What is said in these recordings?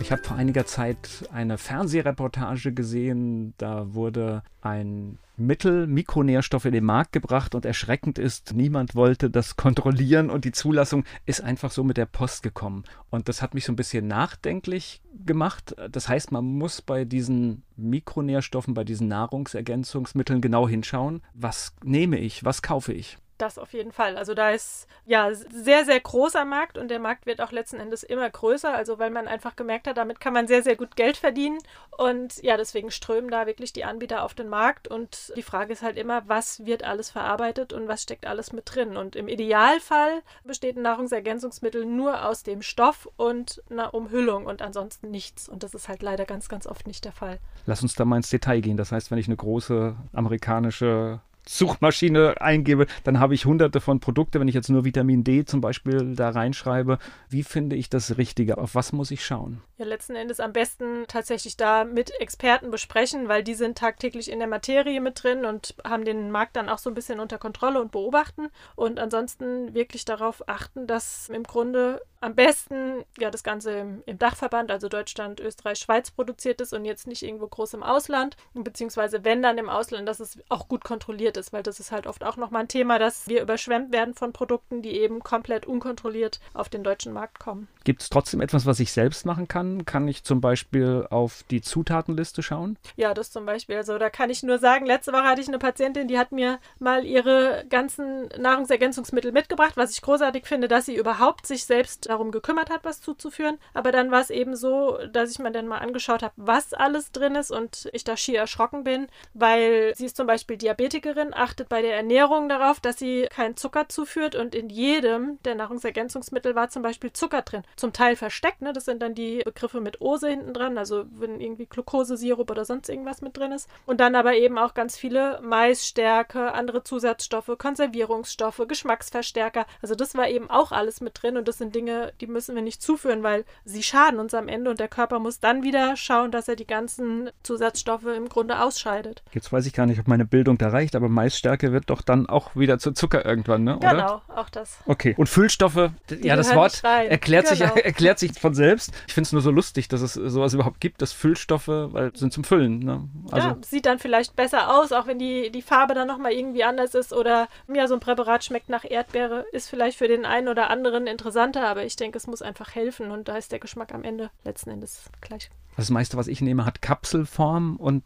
Ich habe vor einiger Zeit eine Fernsehreportage gesehen, da wurde ein Mittel, Mikronährstoffe in den Markt gebracht und erschreckend ist, niemand wollte das kontrollieren und die Zulassung ist einfach so mit der Post gekommen. Und das hat mich so ein bisschen nachdenklich gemacht. Das heißt, man muss bei diesen Mikronährstoffen, bei diesen Nahrungsergänzungsmitteln genau hinschauen, was nehme ich, was kaufe ich. Das auf jeden Fall. Also da ist ja sehr, sehr großer Markt und der Markt wird auch letzten Endes immer größer. Also weil man einfach gemerkt hat, damit kann man sehr, sehr gut Geld verdienen. Und ja, deswegen strömen da wirklich die Anbieter auf den Markt. Und die Frage ist halt immer, was wird alles verarbeitet und was steckt alles mit drin. Und im Idealfall besteht ein Nahrungsergänzungsmittel nur aus dem Stoff und einer Umhüllung und ansonsten nichts. Und das ist halt leider ganz, ganz oft nicht der Fall. Lass uns da mal ins Detail gehen. Das heißt, wenn ich eine große amerikanische Suchmaschine eingebe, dann habe ich hunderte von Produkten. Wenn ich jetzt nur Vitamin D zum Beispiel da reinschreibe, wie finde ich das Richtige? Auf was muss ich schauen? Ja, letzten Endes am besten tatsächlich da mit Experten besprechen, weil die sind tagtäglich in der Materie mit drin und haben den Markt dann auch so ein bisschen unter Kontrolle und beobachten. Und ansonsten wirklich darauf achten, dass im Grunde am besten ja das Ganze im, im, Dachverband, also Deutschland, Österreich, Schweiz produziert ist und jetzt nicht irgendwo groß im Ausland, beziehungsweise wenn dann im Ausland, dass es auch gut kontrolliert ist, weil das ist halt oft auch nochmal ein Thema, dass wir überschwemmt werden von Produkten, die eben komplett unkontrolliert auf den deutschen Markt kommen. Gibt es trotzdem etwas, was ich selbst machen kann? Kann ich zum Beispiel auf die Zutatenliste schauen? Ja, das zum Beispiel. Also da kann ich nur sagen, letzte Woche hatte ich eine Patientin, die hat mir mal ihre ganzen Nahrungsergänzungsmittel mitgebracht, was ich großartig finde, dass sie überhaupt sich selbst darum gekümmert hat, was zuzuführen. Aber dann war es eben so, dass ich mir dann mal angeschaut habe, was alles drin ist und ich da schier erschrocken bin, weil sie ist zum Beispiel Diabetikerin, achtet bei der Ernährung darauf, dass sie keinen Zucker zuführt und in jedem der Nahrungsergänzungsmittel war zum Beispiel Zucker drin zum Teil versteckt. Ne? Das sind dann die Begriffe mit Ose hinten dran, also wenn irgendwie Glukosesirup oder sonst irgendwas mit drin ist. Und dann aber eben auch ganz viele Maisstärke, andere Zusatzstoffe, Konservierungsstoffe, Geschmacksverstärker. Also das war eben auch alles mit drin und das sind Dinge, die müssen wir nicht zuführen, weil sie schaden uns am Ende und der Körper muss dann wieder schauen, dass er die ganzen Zusatzstoffe im Grunde ausscheidet. Jetzt weiß ich gar nicht, ob meine Bildung da reicht, aber Maisstärke wird doch dann auch wieder zu Zucker irgendwann, ne? Oder? Genau, auch das. Okay. Und Füllstoffe, die ja, das Wort erklärt genau. sich erklärt sich von selbst. Ich finde es nur so lustig, dass es sowas überhaupt gibt, dass Füllstoffe, weil sind zum Füllen. Ne? Also ja, sieht dann vielleicht besser aus, auch wenn die, die Farbe dann nochmal irgendwie anders ist oder ja, so ein Präparat schmeckt nach Erdbeere, ist vielleicht für den einen oder anderen interessanter, aber ich denke, es muss einfach helfen und da ist der Geschmack am Ende letzten Endes gleich. Das meiste, was ich nehme, hat Kapselform und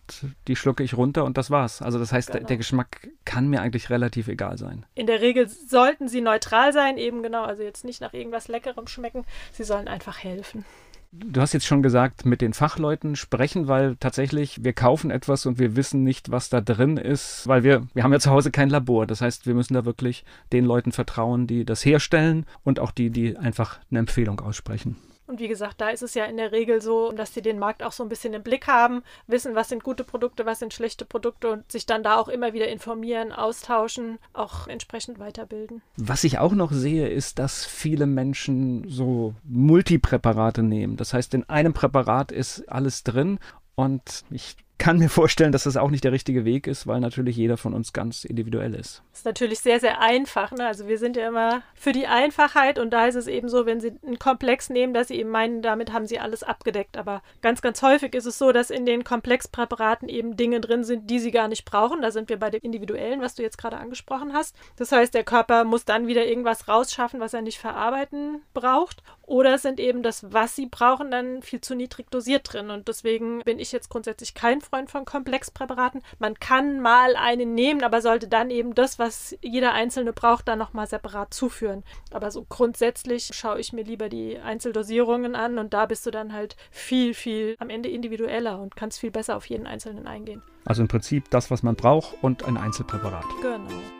die schlucke ich runter und das war's. Also das heißt, genau. der Geschmack kann mir eigentlich relativ egal sein. In der Regel sollten sie neutral sein, eben genau, also jetzt nicht nach irgendwas Leckerem schmecken. Sie sollen einfach helfen. Du hast jetzt schon gesagt, mit den Fachleuten sprechen, weil tatsächlich wir kaufen etwas und wir wissen nicht, was da drin ist, weil wir, wir haben ja zu Hause kein Labor. Das heißt, wir müssen da wirklich den Leuten vertrauen, die das herstellen und auch die, die einfach eine Empfehlung aussprechen. Und wie gesagt, da ist es ja in der Regel so, dass sie den Markt auch so ein bisschen im Blick haben, wissen, was sind gute Produkte, was sind schlechte Produkte und sich dann da auch immer wieder informieren, austauschen, auch entsprechend weiterbilden. Was ich auch noch sehe, ist, dass viele Menschen so Multipräparate nehmen. Das heißt, in einem Präparat ist alles drin und ich kann mir vorstellen, dass das auch nicht der richtige Weg ist, weil natürlich jeder von uns ganz individuell ist. Das ist natürlich sehr, sehr einfach. Ne? Also wir sind ja immer für die Einfachheit und da ist es eben so, wenn Sie einen Komplex nehmen, dass Sie eben meinen, damit haben Sie alles abgedeckt. Aber ganz, ganz häufig ist es so, dass in den Komplexpräparaten eben Dinge drin sind, die Sie gar nicht brauchen. Da sind wir bei dem Individuellen, was du jetzt gerade angesprochen hast. Das heißt, der Körper muss dann wieder irgendwas rausschaffen, was er nicht verarbeiten braucht. Oder sind eben das, was Sie brauchen, dann viel zu niedrig dosiert drin. Und deswegen bin ich jetzt grundsätzlich kein Freund von Komplexpräparaten. Man kann mal einen nehmen, aber sollte dann eben das, was jeder Einzelne braucht, dann nochmal separat zuführen. Aber so grundsätzlich schaue ich mir lieber die Einzeldosierungen an und da bist du dann halt viel, viel am Ende individueller und kannst viel besser auf jeden Einzelnen eingehen. Also im Prinzip das, was man braucht und ein Einzelpräparat. Genau.